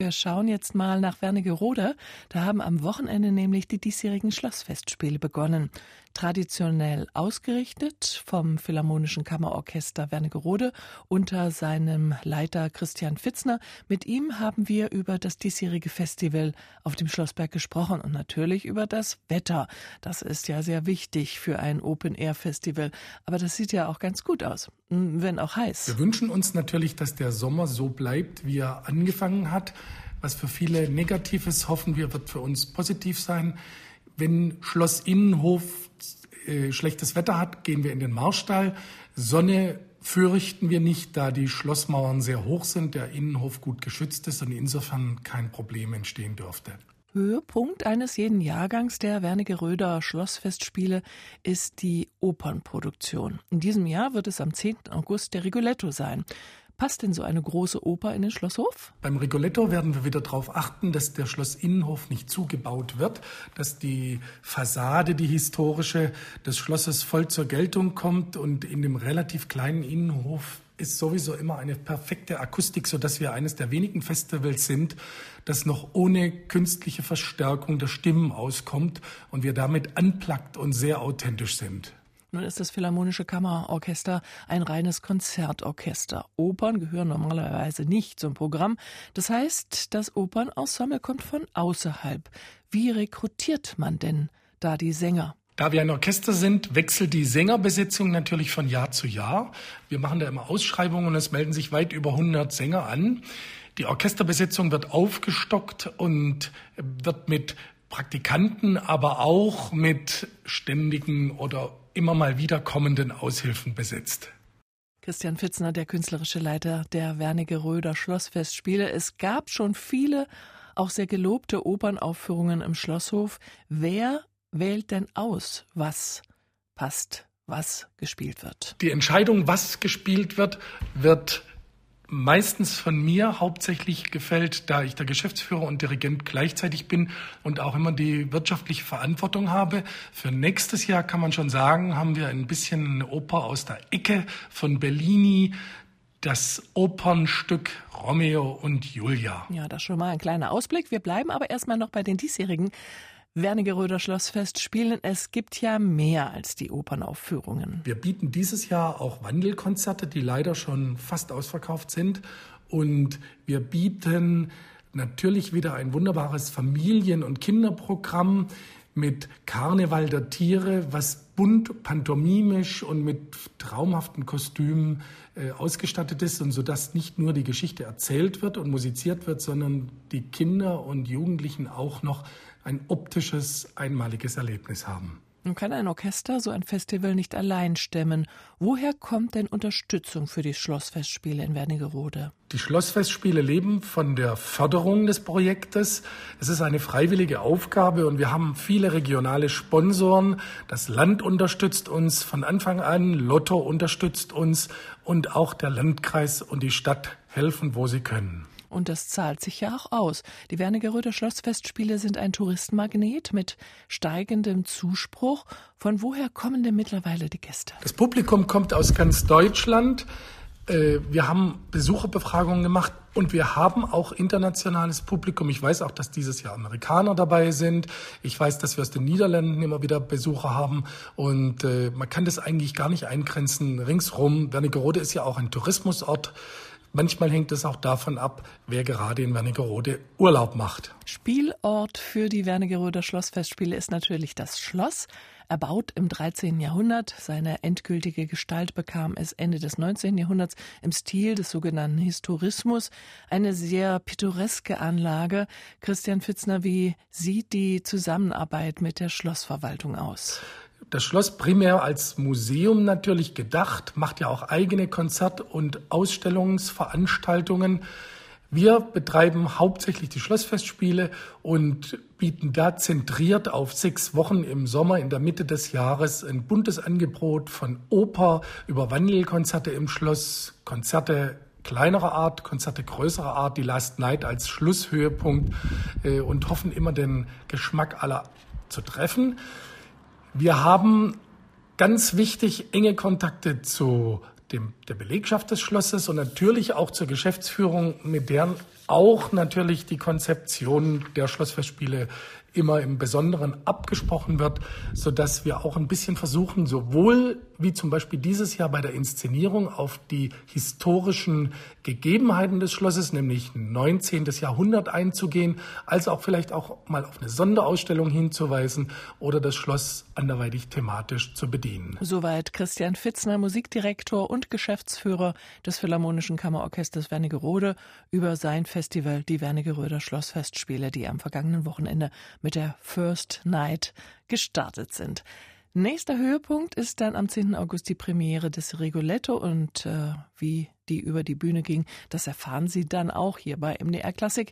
Wir schauen jetzt mal nach Wernigerode. Da haben am Wochenende nämlich die diesjährigen Schlossfestspiele begonnen. Traditionell ausgerichtet vom Philharmonischen Kammerorchester Wernigerode unter seinem Leiter Christian Fitzner. Mit ihm haben wir über das diesjährige Festival auf dem Schlossberg gesprochen und natürlich über das Wetter. Das ist ja sehr wichtig für ein Open-Air-Festival. Aber das sieht ja auch ganz gut aus, wenn auch heiß. Wir wünschen uns natürlich, dass der Sommer so bleibt, wie er angefangen hat. Was für viele negativ ist, hoffen wir, wird für uns positiv sein. Wenn Schloss Innenhof äh, schlechtes Wetter hat, gehen wir in den Marstall. Sonne fürchten wir nicht, da die Schlossmauern sehr hoch sind, der Innenhof gut geschützt ist und insofern kein Problem entstehen dürfte. Höhepunkt eines jeden Jahrgangs der Wernigeröder Schlossfestspiele ist die Opernproduktion. In diesem Jahr wird es am 10. August der Rigoletto sein. Passt denn so eine große Oper in den Schlosshof? Beim Rigoletto werden wir wieder darauf achten, dass der Schlossinnenhof nicht zugebaut wird, dass die Fassade, die historische des Schlosses voll zur Geltung kommt und in dem relativ kleinen Innenhof ist sowieso immer eine perfekte Akustik, so dass wir eines der wenigen Festivals sind, das noch ohne künstliche Verstärkung der Stimmen auskommt und wir damit anplagt und sehr authentisch sind. Nun ist das Philharmonische Kammerorchester ein reines Konzertorchester. Opern gehören normalerweise nicht zum Programm. Das heißt, das Opernensemble kommt von außerhalb. Wie rekrutiert man denn da die Sänger? Da wir ein Orchester sind, wechselt die Sängerbesetzung natürlich von Jahr zu Jahr. Wir machen da immer Ausschreibungen und es melden sich weit über 100 Sänger an. Die Orchesterbesetzung wird aufgestockt und wird mit Praktikanten, aber auch mit ständigen oder immer mal wieder kommenden Aushilfen besetzt. Christian Fitzner, der künstlerische Leiter der Wernigeröder Schlossfestspiele. Es gab schon viele, auch sehr gelobte Opernaufführungen im Schlosshof. Wer wählt denn aus, was passt, was gespielt wird? Die Entscheidung, was gespielt wird, wird meistens von mir hauptsächlich gefällt, da ich der Geschäftsführer und Dirigent gleichzeitig bin und auch immer die wirtschaftliche Verantwortung habe. Für nächstes Jahr kann man schon sagen, haben wir ein bisschen eine Oper aus der Ecke von Bellini, das Opernstück Romeo und Julia. Ja, das schon mal ein kleiner Ausblick. Wir bleiben aber erstmal noch bei den diesjährigen Wernigeröder Schlossfest spielen. Es gibt ja mehr als die Opernaufführungen. Wir bieten dieses Jahr auch Wandelkonzerte, die leider schon fast ausverkauft sind. Und wir bieten natürlich wieder ein wunderbares Familien- und Kinderprogramm mit Karneval der Tiere, was bunt, pantomimisch und mit traumhaften Kostümen äh, ausgestattet ist und sodass nicht nur die Geschichte erzählt wird und musiziert wird, sondern die Kinder und Jugendlichen auch noch ein optisches, einmaliges Erlebnis haben. Nun kann ein Orchester so ein Festival nicht allein stemmen. Woher kommt denn Unterstützung für die Schlossfestspiele in Wernigerode? Die Schlossfestspiele leben von der Förderung des Projektes. Es ist eine freiwillige Aufgabe und wir haben viele regionale Sponsoren. Das Land unterstützt uns von Anfang an, Lotto unterstützt uns und auch der Landkreis und die Stadt helfen, wo sie können. Und das zahlt sich ja auch aus. Die Wernigeröder Schlossfestspiele sind ein Touristenmagnet mit steigendem Zuspruch. Von woher kommen denn mittlerweile die Gäste? Das Publikum kommt aus ganz Deutschland. Äh, wir haben Besucherbefragungen gemacht und wir haben auch internationales Publikum. Ich weiß auch, dass dieses Jahr Amerikaner dabei sind. Ich weiß, dass wir aus den Niederlanden immer wieder Besucher haben. Und äh, man kann das eigentlich gar nicht eingrenzen. Ringsrum, Wernigerode ist ja auch ein Tourismusort. Manchmal hängt es auch davon ab, wer gerade in Wernigerode Urlaub macht. Spielort für die Wernigeroder Schlossfestspiele ist natürlich das Schloss. Erbaut im 13. Jahrhundert, seine endgültige Gestalt bekam es Ende des 19. Jahrhunderts im Stil des sogenannten Historismus. Eine sehr pittoreske Anlage. Christian Fitzner, wie sieht die Zusammenarbeit mit der Schlossverwaltung aus? Das Schloss primär als Museum natürlich gedacht, macht ja auch eigene Konzert- und Ausstellungsveranstaltungen. Wir betreiben hauptsächlich die Schlossfestspiele und bieten da zentriert auf sechs Wochen im Sommer in der Mitte des Jahres ein buntes Angebot von Oper über Wandelkonzerte im Schloss, Konzerte kleinerer Art, Konzerte größerer Art, die Last Night als Schlusshöhepunkt äh, und hoffen immer den Geschmack aller zu treffen. Wir haben ganz wichtig enge Kontakte zu dem, der Belegschaft des Schlosses und natürlich auch zur Geschäftsführung, mit deren auch natürlich die Konzeption der Schlossfestspiele immer im Besonderen abgesprochen wird, so dass wir auch ein bisschen versuchen, sowohl wie zum Beispiel dieses Jahr bei der Inszenierung auf die historischen Gegebenheiten des Schlosses, nämlich 19. Jahrhundert einzugehen, als auch vielleicht auch mal auf eine Sonderausstellung hinzuweisen oder das Schloss anderweitig thematisch zu bedienen. Soweit Christian Fitzner, Musikdirektor und Geschäftsführer des Philharmonischen Kammerorchesters Wernigerode über sein Festival, die Wernigeröder Schlossfestspiele, die am vergangenen Wochenende mit der First Night gestartet sind. Nächster Höhepunkt ist dann am 10. August die Premiere des Rigoletto und äh, wie die über die Bühne ging, das erfahren Sie dann auch hier bei MDR Klassik.